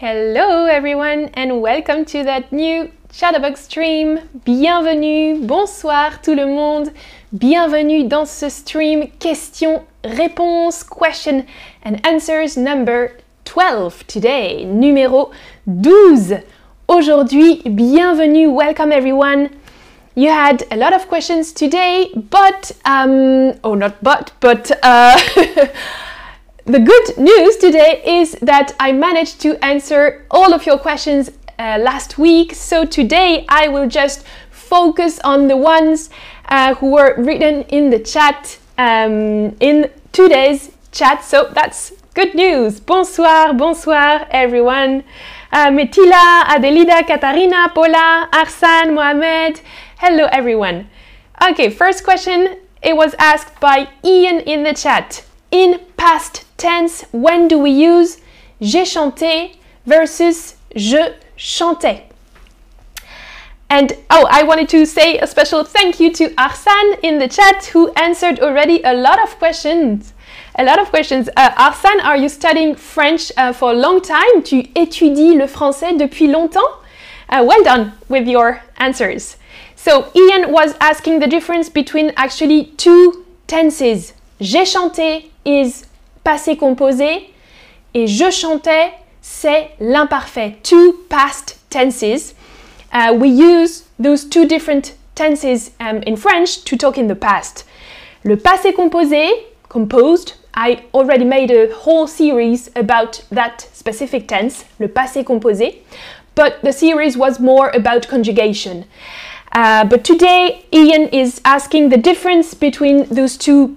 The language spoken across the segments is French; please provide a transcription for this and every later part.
Hello everyone and welcome to that new Chatterbox stream. Bienvenue, bonsoir tout le monde. Bienvenue dans ce stream questions-réponses, question and answers number 12 today, numéro 12. Aujourd'hui, bienvenue, welcome everyone. You had a lot of questions today, but, um, oh not but, but, uh, The good news today is that I managed to answer all of your questions uh, last week. So today I will just focus on the ones uh, who were written in the chat um, in today's chat. So that's good news. Bonsoir, bonsoir everyone. Uh, Metila, Adelida, Katarina, Paula, Arsan, Mohamed. Hello everyone. Okay, first question. It was asked by Ian in the chat. In past tense, when do we use j'ai chanté versus je chantais? And oh, I wanted to say a special thank you to Arsan in the chat who answered already a lot of questions. A lot of questions. Uh, Arsan, are you studying French uh, for a long time? Tu étudies le français depuis longtemps? Uh, well done with your answers. So Ian was asking the difference between actually two tenses. J'ai chanté is passé composé et je chantais c'est l'imparfait. Two past tenses. Uh, we use those two different tenses um, in French to talk in the past. Le passé composé, composed, I already made a whole series about that specific tense, le passé composé, but the series was more about conjugation. Uh, but today, Ian is asking the difference between those two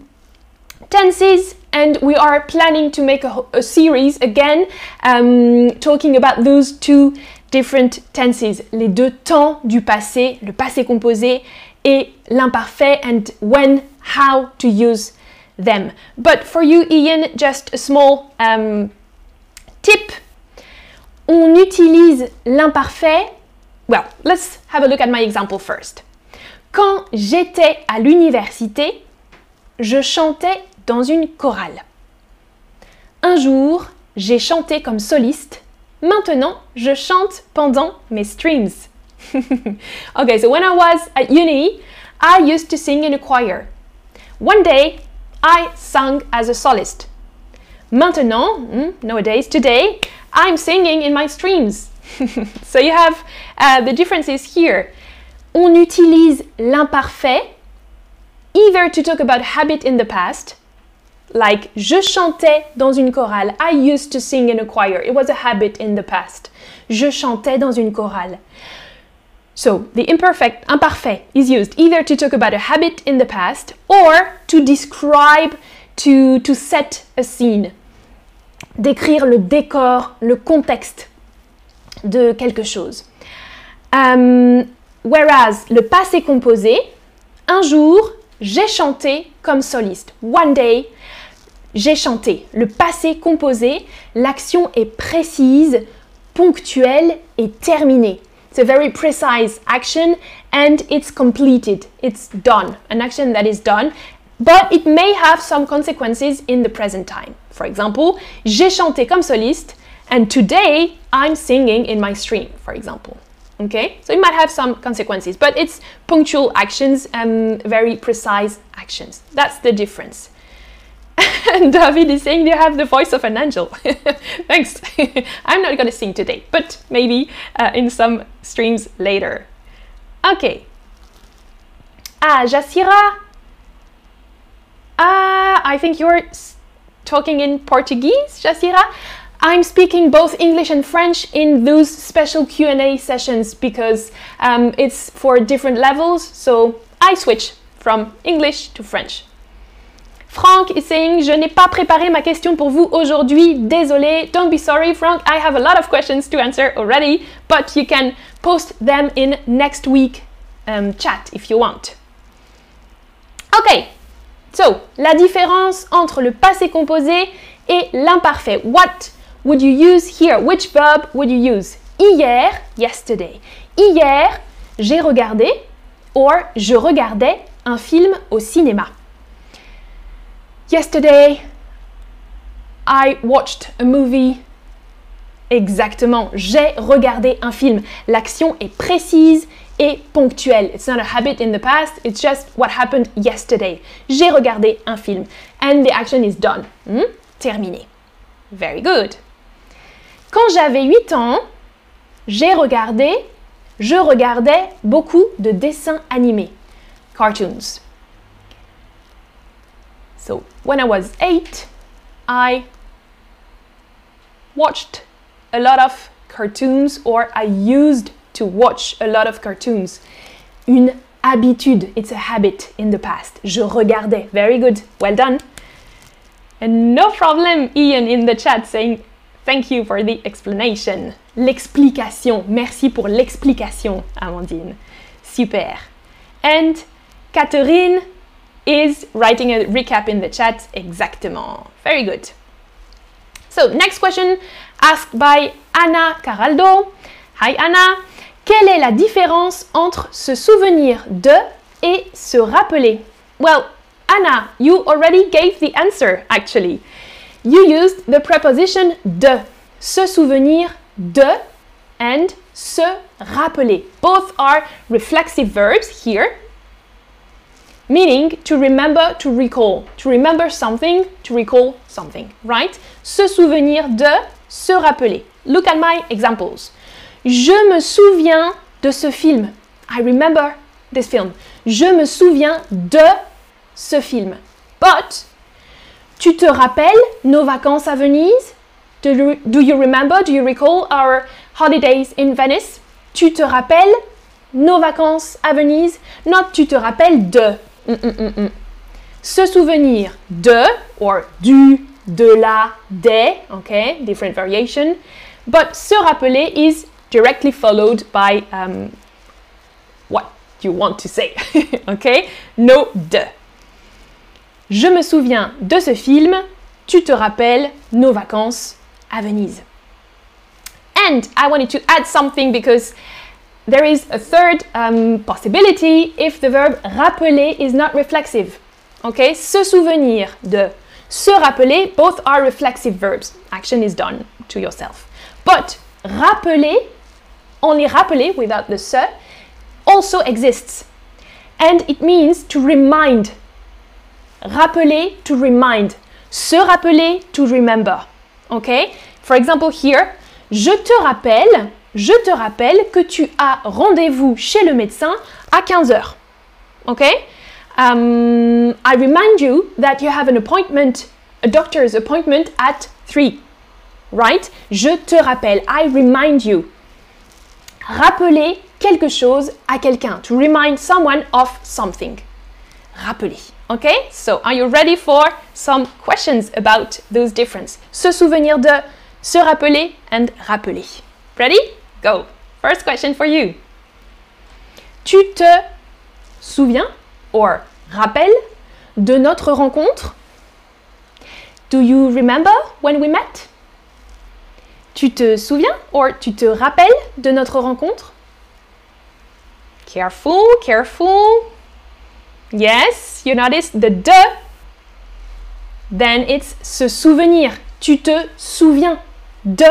tenses and we are planning to make a, a series again um, talking about those two different tenses, les deux temps du passé, le passé composé et l'imparfait and when, how to use them. But for you, Ian, just a small um, tip. On utilise l'imparfait. Well, let's have a look at my example first. Quand j'étais à l'université, je chantais dans une chorale. Un jour, j'ai chanté comme soliste. Maintenant, je chante pendant mes streams. okay, so when I was at uni, I used to sing in a choir. One day, I sang as a solist. Maintenant, hmm, nowadays, today, I'm singing in my streams. so you have uh, the differences here. On utilise l'imparfait either to talk about habit in the past like je chantais dans une chorale. I used to sing in a choir. It was a habit in the past. Je chantais dans une chorale. So the imperfect, imparfait, is used either to talk about a habit in the past or to describe, to, to set a scene. Décrire le décor, le contexte de quelque chose. Um, whereas le passé composé, un jour, j'ai chanté comme soliste. One day, j'ai chanté. Le passé composé, l'action est précise, ponctuelle et terminée. It's a very precise action and it's completed. It's done. An action that is done. But it may have some consequences in the present time. For example, j'ai chanté comme soliste and today I'm singing in my stream, for example. Okay, so it might have some consequences, but it's punctual actions and very precise actions. That's the difference. and David is saying you have the voice of an angel. Thanks. I'm not gonna sing today, but maybe uh, in some streams later. Okay. Ah, Jacira. Ah, I think you're talking in Portuguese, Jacira. I'm speaking both English and French in those special Q&A sessions because um, it's for different levels, so I switch from English to French. Frank is saying, je n'ai pas préparé ma question pour vous aujourd'hui. Désolé. Don't be sorry, Frank. I have a lot of questions to answer already, but you can post them in next week um, chat if you want. Ok. So, la différence entre le passé composé et l'imparfait. What would you use here? Which verb would you use? Hier, yesterday. Hier, j'ai regardé or je regardais un film au cinéma. Yesterday, I watched a movie Exactement, j'ai regardé un film. L'action est précise et ponctuelle. It's not a habit in the past, it's just what happened yesterday. J'ai regardé un film. And the action is done. Hmm? Terminé. Very good. Quand j'avais 8 ans, j'ai regardé, je regardais beaucoup de dessins animés. Cartoons. So, when I was 8, I watched a lot of cartoons or I used to watch a lot of cartoons. Une habitude, it's a habit in the past. Je regardais. Very good. Well done. And no problem, Ian in the chat saying thank you for the explanation. L'explication. Merci pour l'explication, Amandine. Super. And Catherine is writing a recap in the chat. Exactement. Very good. So, next question asked by Anna Caraldo. Hi Anna. Quelle est la différence entre se souvenir de et se rappeler? Well, Anna, you already gave the answer actually. You used the preposition de. Se souvenir de and se rappeler. Both are reflexive verbs here meaning to remember, to recall. To remember something, to recall something, right? Se souvenir de, se rappeler. Look at my examples. Je me souviens de ce film. I remember this film. Je me souviens de ce film. But, tu te rappelles nos vacances à Venise? Do you, remember, do you recall our holidays in Venice? Tu te rappelles nos vacances à Venise? Not tu te rappelles de. Mm, mm, mm, Se souvenir de, or du, de la, des, okay, different variation. But se rappeler is directly followed by um, what you want to say, okay? No de. Je me souviens de ce film, tu te rappelles nos vacances à Venise. And I wanted to add something because there is a third um, possibility if the verb rappeler is not reflexive. Okay, se souvenir de, se rappeler, both are reflexive verbs. Action is done to yourself. But rappeler, only rappeler without the se, also exists. And it means to remind. Rappeler, to remind. Se rappeler, to remember. Okay? For example, here, je te rappelle je te rappelle que tu as rendez-vous chez le médecin à 15h. OK? Um, I remind you that you have an appointment, a doctor's appointment at 3. Right? Je te rappelle. I remind you. Rappeler quelque chose à quelqu'un. To remind someone of something. Rappeler. Okay? So, are you ready for some questions about those differences? Se souvenir de, se rappeler and rappeler. Ready? Go. First question for you. Tu te souviens or rappelles de notre rencontre? Do you remember when we met? Tu te souviens or tu te rappelles de notre rencontre? Careful, careful. Yes, you notice the de. Then it's se souvenir. Tu te souviens de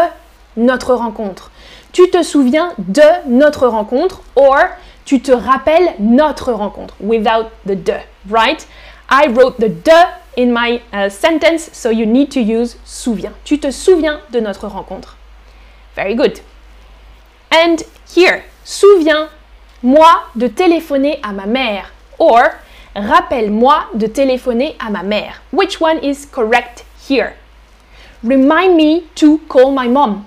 notre rencontre. Tu te souviens de notre rencontre or tu te rappelles notre rencontre without the de, right? I wrote the de in my uh, sentence, so you need to use souviens. Tu te souviens de notre rencontre. Very good. And here, souviens-moi de téléphoner à ma mère or rappelle-moi de téléphoner à ma mère. Which one is correct here? Remind me to call my mom.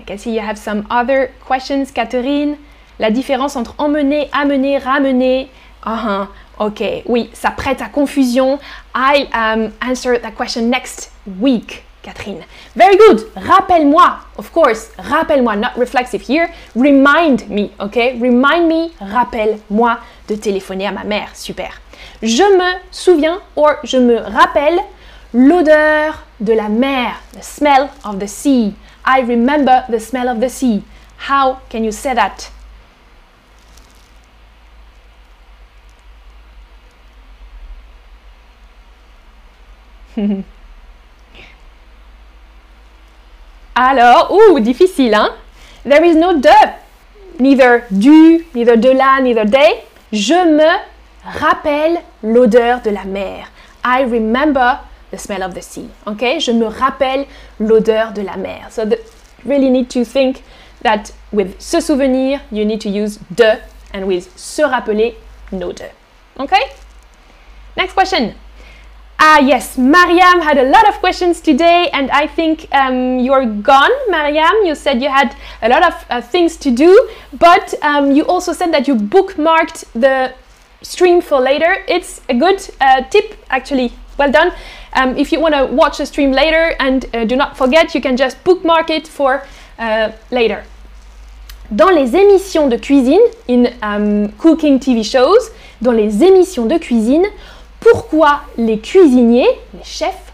I can see you have some other questions, Catherine. La différence entre emmener, amener, ramener. -huh. Ok, oui, ça prête à confusion. I'll um, answer that question next week, Catherine. Very good. Rappelle-moi, of course. Rappelle-moi, not reflexive here. Remind me, ok? Remind me, rappelle-moi de téléphoner à ma mère. Super. Je me souviens, or je me rappelle l'odeur de la mer, the smell of the sea. I remember the smell of the sea. How can you say that? Alors, ouh, difficile, hein? There is no de. Neither du, neither de la, neither they. Je me rappelle l'odeur de la mer. I remember the smell of the sea. Okay? Je me rappelle l'odeur de la mer. So the, really need to think that with se souvenir, you need to use de and with se rappeler, no de. Okay? Next question. Ah yes, Mariam had a lot of questions today, and I think um, you're gone, Mariam. You said you had a lot of uh, things to do, but um, you also said that you bookmarked the stream for later. It's a good uh, tip, actually. Well done. Um, if you want to watch the stream later, and uh, do not forget, you can just bookmark it for uh, later. Dans les émissions de cuisine, in um, cooking TV shows, dans les émissions de cuisine, pourquoi les cuisiniers, les chefs,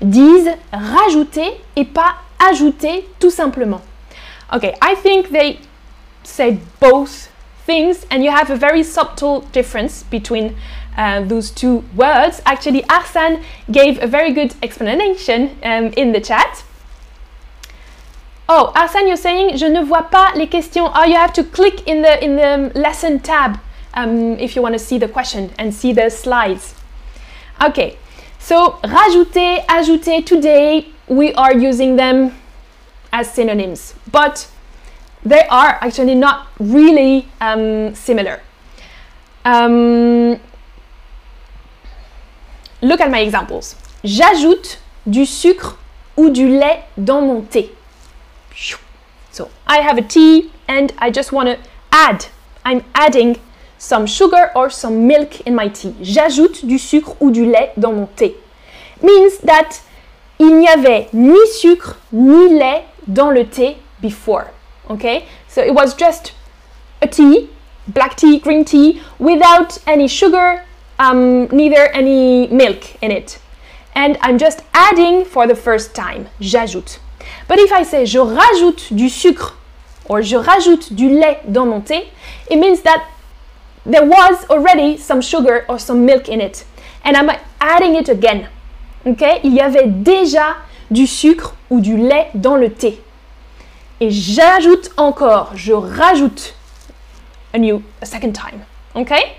disent rajouter et pas ajouter tout simplement? Okay, I think they say both things and you have a very subtle difference between uh, those two words. Actually, Arsane gave a very good explanation um, in the chat. Oh, Arsane, you're saying je ne vois pas les questions. Oh, you have to click in the in the lesson tab um, if you want to see the question and see the slides. Okay, so rajouter, ajouter, today we are using them as synonyms, but they are actually not really um, similar. Um, look at my examples. J'ajoute du sucre ou du lait dans mon thé. So I have a tea and I just want to add. I'm adding some sugar or some milk in my tea. J'ajoute du sucre ou du lait dans mon thé. Means that il n'y avait ni sucre ni lait dans le thé before. Okay? So it was just a tea, black tea, green tea, without any sugar, um, neither any milk in it. And I'm just adding for the first time. J'ajoute. But if I say je rajoute du sucre or je rajoute du lait dans mon thé, it means that there was already some sugar or some milk in it. And I'm adding it again. Okay? Il y avait déjà du sucre ou du lait dans le thé. Et j'ajoute encore, je rajoute a new, a second time. Okay?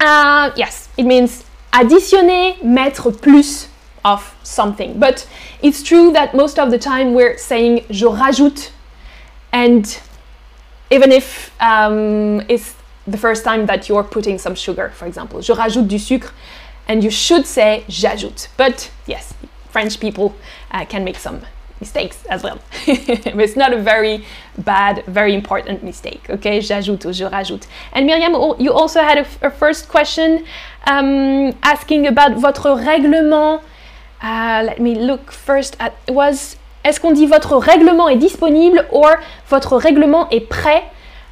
Uh, yes, it means additionner, mettre plus of something. But it's true that most of the time we're saying je rajoute, and even if um, it's the first time that you're putting some sugar, for example. Je rajoute du sucre, and you should say j'ajoute. But yes, French people uh, can make some mistakes as well. but it's not a very bad, very important mistake. Okay, j'ajoute or je rajoute. And Miriam, you also had a, a first question um, asking about votre règlement. Uh, let me look first at was est-ce qu'on dit votre règlement est disponible or votre règlement est prêt?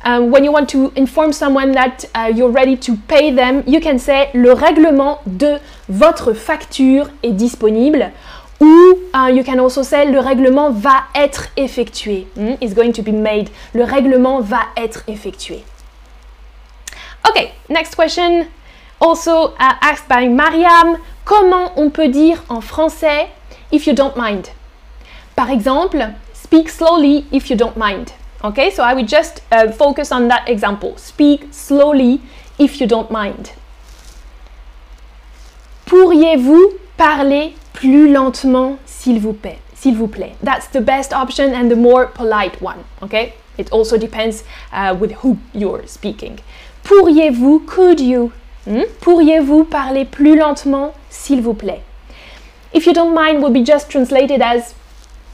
Um, when you want to inform someone that uh, you're ready to pay them, you can say le règlement de votre facture est disponible. Ou uh, you can also say le règlement va être effectué. Mm, is going to be made. Le règlement va être effectué. Okay, next question. Also uh, asked by Mariam. Comment on peut dire en français if you don't mind? Par exemple, speak slowly if you don't mind. Okay, so I would just uh, focus on that example. Speak slowly if you don't mind. Pourriez-vous parler plus lentement, s'il vous plaît? S'il vous plaît. That's the best option and the more polite one. Okay, it also depends uh, with who you're speaking. Pourriez-vous, could you? Hmm? Pourriez-vous parler plus lentement, s'il vous plaît? If you don't mind, will be just translated as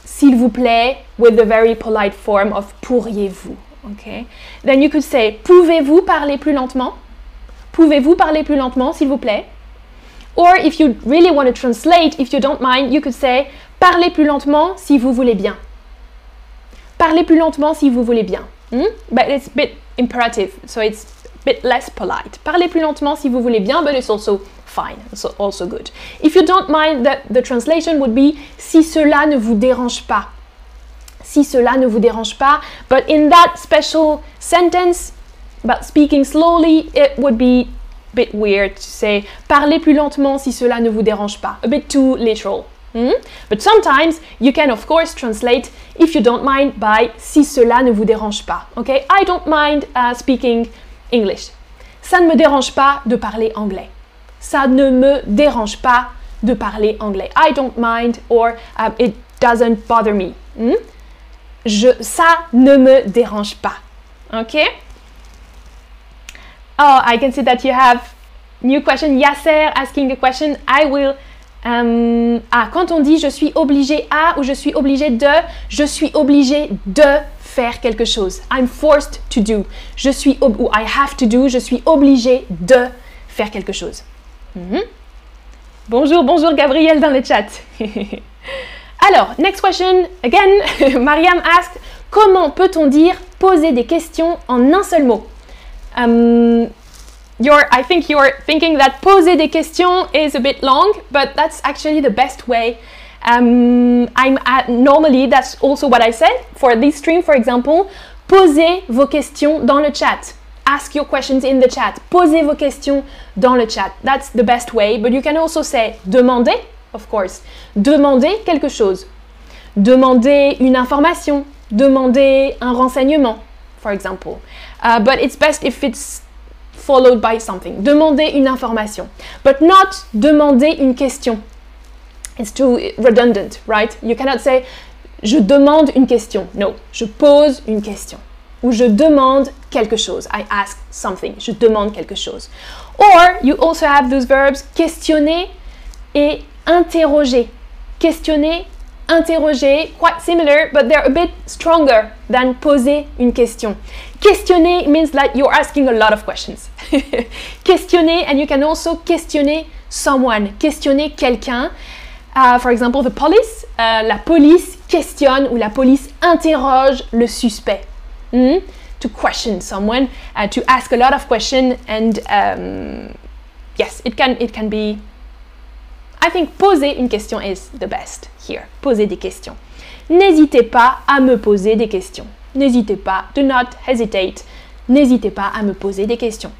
s'il vous plaît with the very polite form of pourriez-vous. Okay? Then you could say pouvez-vous parler plus lentement? Pouvez-vous parler plus lentement, s'il vous plaît? Or if you really want to translate, if you don't mind, you could say parlez plus lentement si vous voulez bien. Parlez plus lentement si vous voulez bien. Hmm? But it's a bit imperative, so it's a bit less polite. Parlez plus lentement si vous voulez bien, but it's also fine, so also good. If you don't mind, the, the translation would be si cela ne vous dérange pas. Si cela ne vous dérange pas. But in that special sentence about speaking slowly, it would be bit weird to say parlez plus lentement si cela ne vous dérange pas. A bit too literal. Hmm? But sometimes you can of course translate if you don't mind by si cela ne vous dérange pas. Okay? I don't mind uh, speaking English. Ça ne me dérange pas de parler anglais. Ça ne me dérange pas de parler anglais. I don't mind or um, it doesn't bother me. Hmm? Je, ça ne me dérange pas. Okay? Oh, I can see that you have new question. Yasser asking a question. I will. Um, ah, quand on dit je suis obligé à ou je suis obligé de, je suis obligé de faire quelque chose. I'm forced to do. Je suis ou I have to do. Je suis obligé de faire quelque chose. -hmm. Bonjour, bonjour Gabriel dans le chat. Alors, next question. Again, Mariam asked comment peut-on dire poser des questions en un seul mot? Um, you're, I think you're thinking that poser des questions is a bit long, but that's actually the best way. Um, I'm at, normally, that's also what I said for this stream, for example. Posez vos questions dans le chat. Ask your questions in the chat. Posez vos questions dans le chat. That's the best way. But you can also say demander, of course. Demander quelque chose. Demander une information. Demander un renseignement, for example. Uh, but it's best if it's followed by something. Demander une information, but not demander une question. It's too redundant, right? You cannot say je demande une question. No, je pose une question. Ou je demande quelque chose. I ask something. Je demande quelque chose. Or you also have those verbs questionner et interroger. Questionner interroger, quite similar, but they're a bit stronger than poser une question. Questionner means like you're asking a lot of questions. questionner, and you can also questionner someone, questionner quelqu'un. Uh, for example, the police, uh, la police questionne ou la police interroge le suspect. Mm? To question someone, uh, to ask a lot of questions, and um, yes, it can it can be I think poser une question is the best here. Poser des questions. N'hésitez pas à me poser des questions. N'hésitez pas. Do not hesitate. N'hésitez pas à me poser des questions.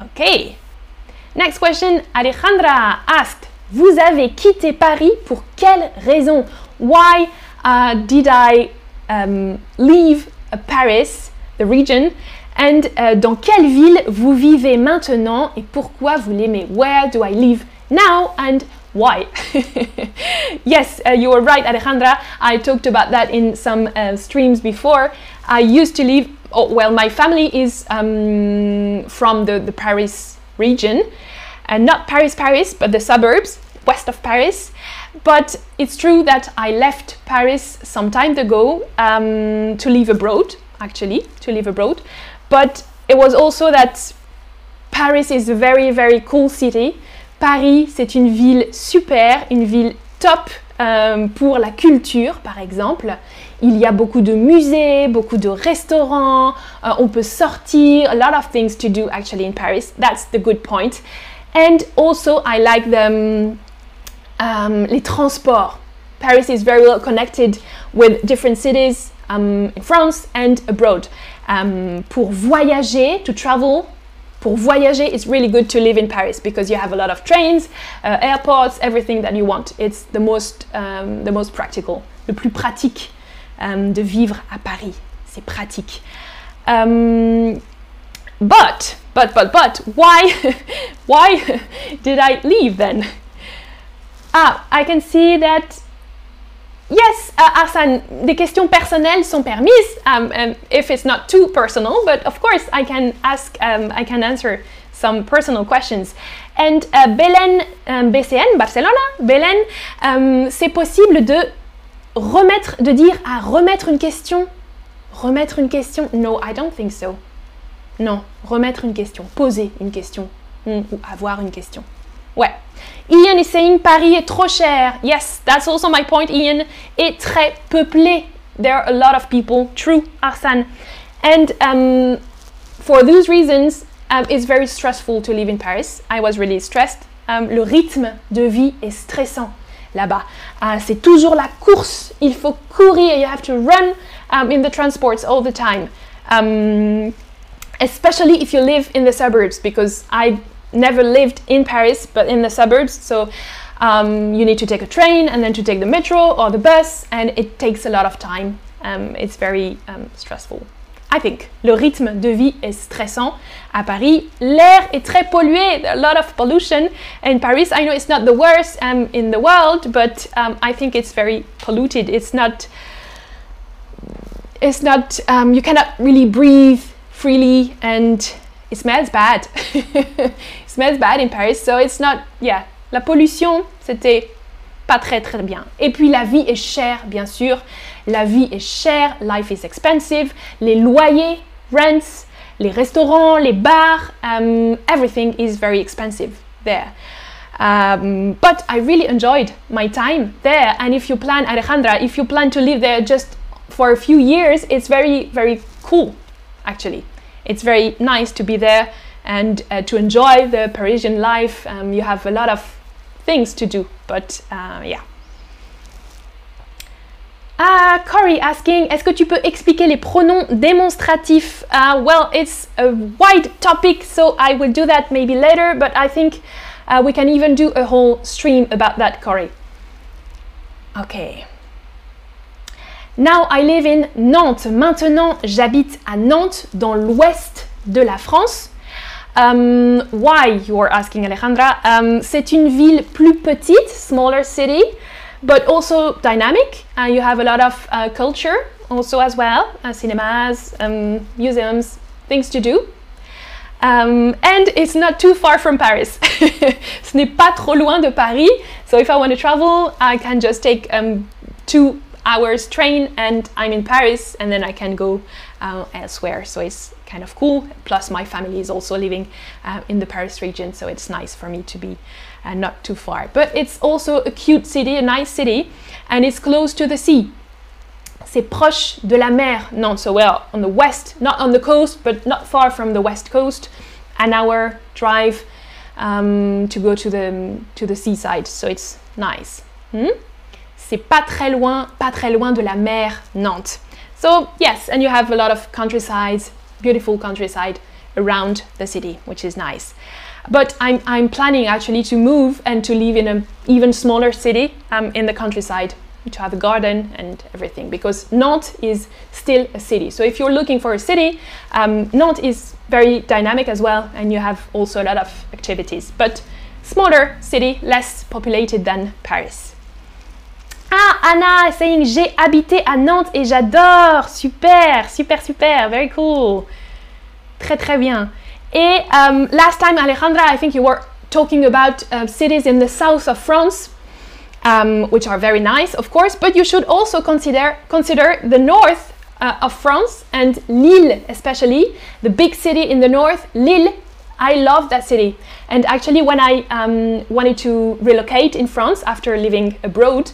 Ok. Next question. Alejandra asked, vous avez quitté Paris pour quelle raison? Why uh, did I um, leave Paris, the region? And uh, dans quelle ville vous vivez maintenant et pourquoi vous l'aimez? Where do I live now? Why? yes, uh, you were right, Alejandra. I talked about that in some uh, streams before. I used to live, oh, well, my family is um, from the, the Paris region, and not Paris, Paris, but the suburbs west of Paris. But it's true that I left Paris some time ago um, to live abroad, actually, to live abroad. But it was also that Paris is a very, very cool city. Paris, c'est une ville super, une ville top euh, pour la culture, par exemple. Il y a beaucoup de musées, beaucoup de restaurants, uh, on peut sortir, a lot of things to do actually in Paris. That's the good point. And also, I like the, um, les transports. Paris is very well connected with different cities um, in France and abroad. Um, pour voyager, to travel, pour voyager, it's really good to live in Paris because you have a lot of trains, uh, airports, everything that you want. It's the most, um, the most practical, le plus pratique um, de vivre à Paris. C'est pratique. Um, but, but, but, but, why, why did I leave then? Ah, I can see that Yes, uh, des questions personnelles sont permises um, um, if it's not too personal, but of course I can ask, um, I can answer some personal questions. And uh, Belen um, BCN, Barcelona, Belen, um, c'est possible de remettre, de dire à remettre une question? Remettre une question? No, I don't think so. Non, remettre une question, poser une question ou avoir une question. Ouais. Ian is saying Paris est trop cher. Yes, that's also my point, Ian. Est très peuplé. There are a lot of people. True, Arsène. And um, for those reasons, um, it's very stressful to live in Paris. I was really stressed. Um, le rythme de vie est stressant là-bas. Uh, c'est toujours la course. Il faut courir. You have to run um, in the transports all the time. Um, especially if you live in the suburbs, because I never lived in Paris, but in the suburbs. So um, you need to take a train and then to take the metro or the bus, and it takes a lot of time. Um, it's very um, stressful. I think le rythme de vie est stressant à Paris. L'air est très pollué. a lot of pollution in Paris. I know it's not the worst um, in the world, but um, I think it's very polluted. It's not. It's not. Um, you cannot really breathe freely, and it smells bad. it smells bad in Paris, so it's not. Yeah, la pollution, c'était pas très très bien. Et puis la vie est chère, bien sûr. La vie est chère, life is expensive. Les loyers, rents, les restaurants, les bars, um, everything is very expensive there. Um, but I really enjoyed my time there. And if you plan, Alejandra, if you plan to live there just for a few years, it's very, very cool, actually. It's very nice to be there and uh, to enjoy the Parisian life. Um, you have a lot of things to do, but uh, yeah. Ah, Corey asking, est-ce que tu peux expliquer les pronoms démonstratifs? Uh, well, it's a wide topic, so I will do that maybe later, but I think uh, we can even do a whole stream about that, Corey. Okay. Now I live in Nantes. Maintenant, j'habite à Nantes, dans l'ouest de la France. Um, why, you are asking, Alejandra? Um, C'est une ville plus petite, smaller city but also dynamic. Uh, you have a lot of uh, culture also as well, uh, cinemas, um, museums, things to do. Um, and it's not too far from Paris. Ce n'est pas trop loin de Paris. So if I want to travel, I can just take um, two hours train and I'm in Paris and then I can go uh, elsewhere. So it's kind of cool. Plus my family is also living uh, in the Paris region. So it's nice for me to be and not too far. But it's also a cute city, a nice city, and it's close to the sea. C'est proche de la mer, Nantes. So well, on the west, not on the coast, but not far from the west coast. An hour drive um, to go to the to the seaside. So it's nice. Hmm? C'est pas très loin, pas très loin de la mer, Nantes. So yes, and you have a lot of countryside, beautiful countryside around the city, which is nice. But I'm, I'm planning actually to move and to live in an even smaller city um, in the countryside to have a garden and everything because Nantes is still a city. So if you're looking for a city, um, Nantes is very dynamic as well and you have also a lot of activities. But smaller city, less populated than Paris. Ah, Anna saying j'ai habité à Nantes et j'adore. Super, super, super. Very cool. Très, très bien. Et um, last time, Alejandra, I think you were talking about uh, cities in the south of France, um, which are very nice, of course, but you should also consider, consider the north uh, of France and Lille, especially, the big city in the north, Lille. I love that city. And actually, when I um, wanted to relocate in France after living abroad,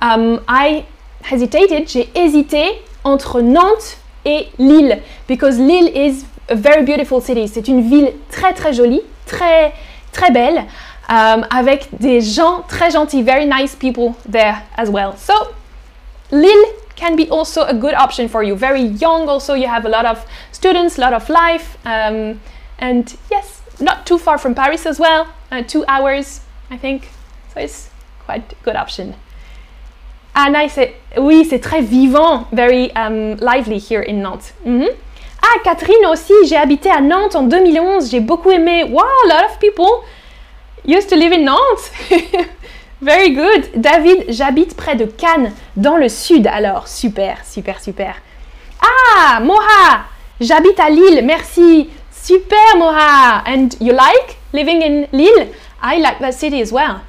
um, I hesitated, j'ai hésité entre Nantes et Lille, because Lille is a very beautiful city. C'est une ville très très jolie, très très belle, um, avec des gens très gentils, very nice people there as well. So Lille can be also a good option for you. Very young, also you have a lot of students, a lot of life, um, and yes, not too far from Paris as well. Uh, two hours, I think. So it's quite good option. Anna, c'est oui, c'est très vivant, very um, lively here in Nantes. Mm -hmm. Ah, Catherine aussi, j'ai habité à Nantes en 2011, j'ai beaucoup aimé. Wow, a lot of people used to live in Nantes. Very good. David, j'habite près de Cannes, dans le sud alors. Super, super, super. Ah, Moha, j'habite à Lille, merci. Super, And you like living in Lille? I like that city as well.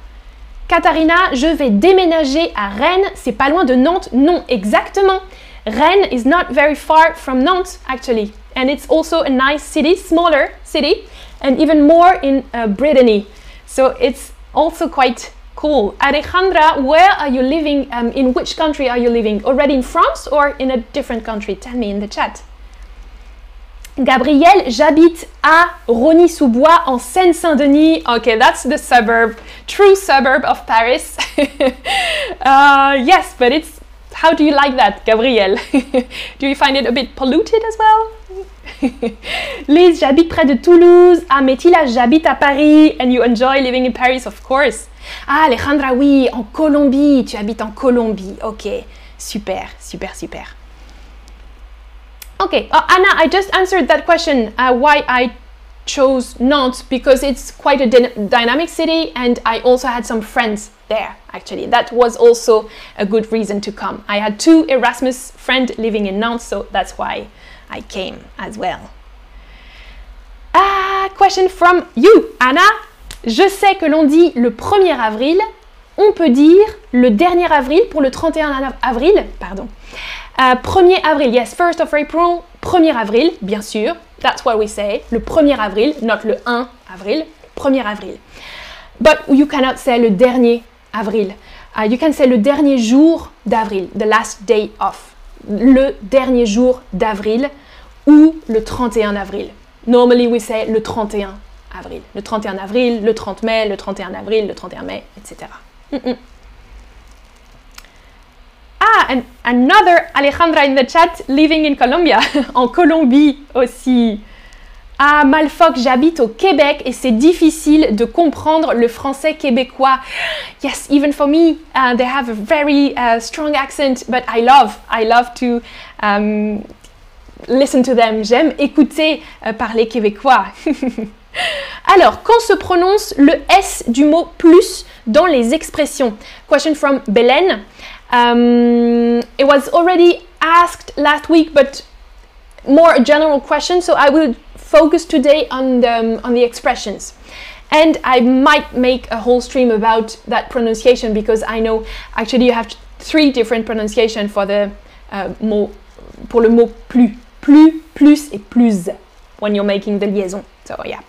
Katharina, je vais déménager à Rennes, c'est pas loin de Nantes. Non, exactement. Rennes is not very far from Nantes, actually. And it's also a nice city, smaller city, and even more in uh, Brittany. So it's also quite cool. Alejandra, where are you living? Um, in which country are you living? Already in France or in a different country? Tell me in the chat. Gabrielle, j'habite à Rony-sous-Bois en Seine-Saint-Denis. Okay, that's the suburb, true suburb of Paris. uh, yes, but it's how do you like that, Gabrielle? do you find it a bit polluted as well? Liz, j'habite près de Toulouse. Ah, Métila, j'habite à Paris. And you enjoy living in Paris, of course. Ah, Alejandra, oui, en Colombie. Tu habites en Colombie. Ok, super, super, super. Okay, oh, Anna, I just answered that question uh, why I chose Nantes because it's quite a dynamic city and I also had some friends there actually. That was also a good reason to come. I had two Erasmus friends living in Nantes, so that's why I came as well. Ah, question from you, Anna. Je sais que l'on dit le 1er avril, on peut dire le dernier avril pour le 31 avril, pardon. 1er euh, avril, yes, 1st of April, 1er avril, bien sûr, that's what we say, le 1er avril, not le 1 avril, 1er avril. But you cannot say le dernier avril. Uh, you can say le dernier jour d'avril, the last day of. Le dernier jour d'avril ou le 31 avril. Normally we say le 31 avril. Le 31 avril, le 30 mai, le 31 avril, le 31 mai, etc. And another Alejandra in the chat living in Colombia, en Colombie aussi. Ah, Malfoc, j'habite au Québec et c'est difficile de comprendre le français québécois. Yes, even for me, uh, they have a very uh, strong accent, but I love, I love to um, listen to them. J'aime écouter euh, parler québécois. Alors, quand se prononce le S du mot plus dans les expressions? Question from Belen. Um, it was already asked last week, but more a general question, so I will focus today on the, um, on the expressions. And I might make a whole stream about that pronunciation because I know actually you have three different pronunciation for the uh, mot, pour le mot plus. Plus, plus et plus when you're making the liaison. So yeah.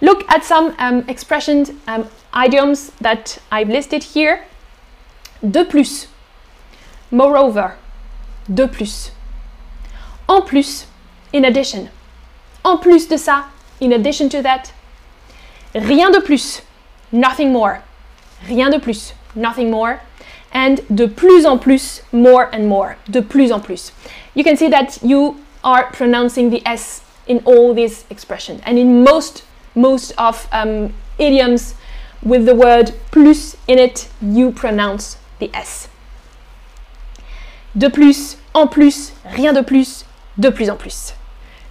Look at some um, expressions, um, idioms that I've listed here. De plus. Moreover, de plus. En plus, in addition. En plus de ça, in addition to that. Rien de plus, nothing more. Rien de plus, nothing more. And de plus en plus, more and more. De plus en plus. You can see that you are pronouncing the S in all these expressions. And in most, most of um, idioms with the word plus in it, you pronounce the S. De plus, en plus, rien de plus, de plus en plus.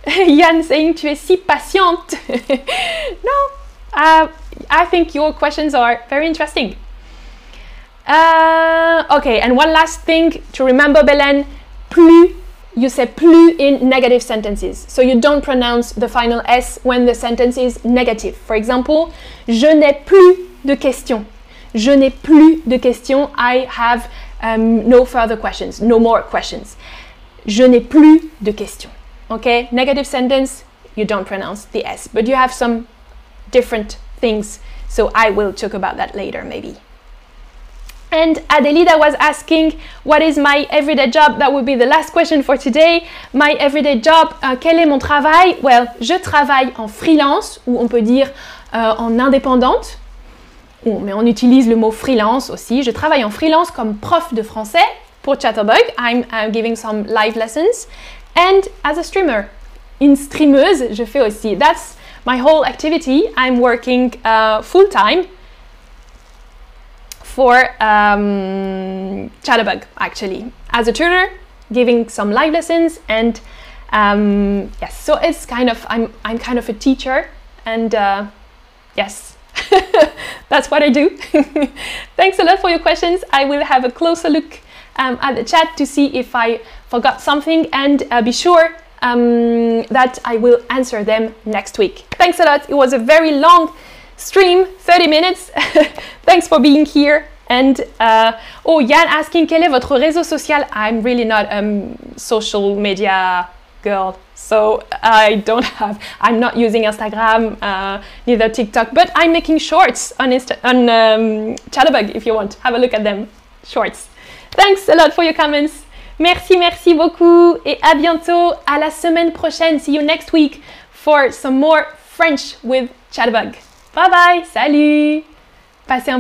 Yann saying tu es si patiente. no, uh, I think your questions are very interesting. Uh, okay, and one last thing to remember, Belen, plus, you say plus in negative sentences. So you don't pronounce the final S when the sentence is negative. For example, je n'ai plus de questions. Je n'ai plus de questions. I have um, no further questions, no more questions. Je n'ai plus de questions. Okay, negative sentence, you don't pronounce the S, but you have some different things. So I will talk about that later, maybe. And Adelida was asking, what is my everyday job? That would be the last question for today. My everyday job, uh, quel est mon travail? Well, je travaille en freelance, ou on peut dire euh, en indépendante mais on utilise le mot freelance aussi. Je travaille en freelance comme prof de français pour Chatterbug. I'm, giving some live lessons. And as a streamer. Une streameuse, je fais aussi. That's my whole activity. I'm working uh, full time for um, Chatterbug, actually. As a tutor, giving some live lessons and um, yes, so it's kind of, I'm, I'm kind of a teacher and uh, yes, that's what I do. Thanks a lot for your questions. I will have a closer look um, at the chat to see if I forgot something and uh, be sure um, that I will answer them next week. Thanks a lot. It was a very long stream, 30 minutes. Thanks for being here. And uh, oh, Yann asking quel est votre réseau social? I'm really not a um, social media girl. So I don't have, I'm not using Instagram, uh, neither TikTok, but I'm making shorts on, Insta on um, Chatterbug if you want. Have a look at them. Shorts. Thanks a lot for your comments. Merci, merci beaucoup et à bientôt. À la semaine prochaine. See you next week for some more French with Chatterbug. Bye bye. Salut. Passez un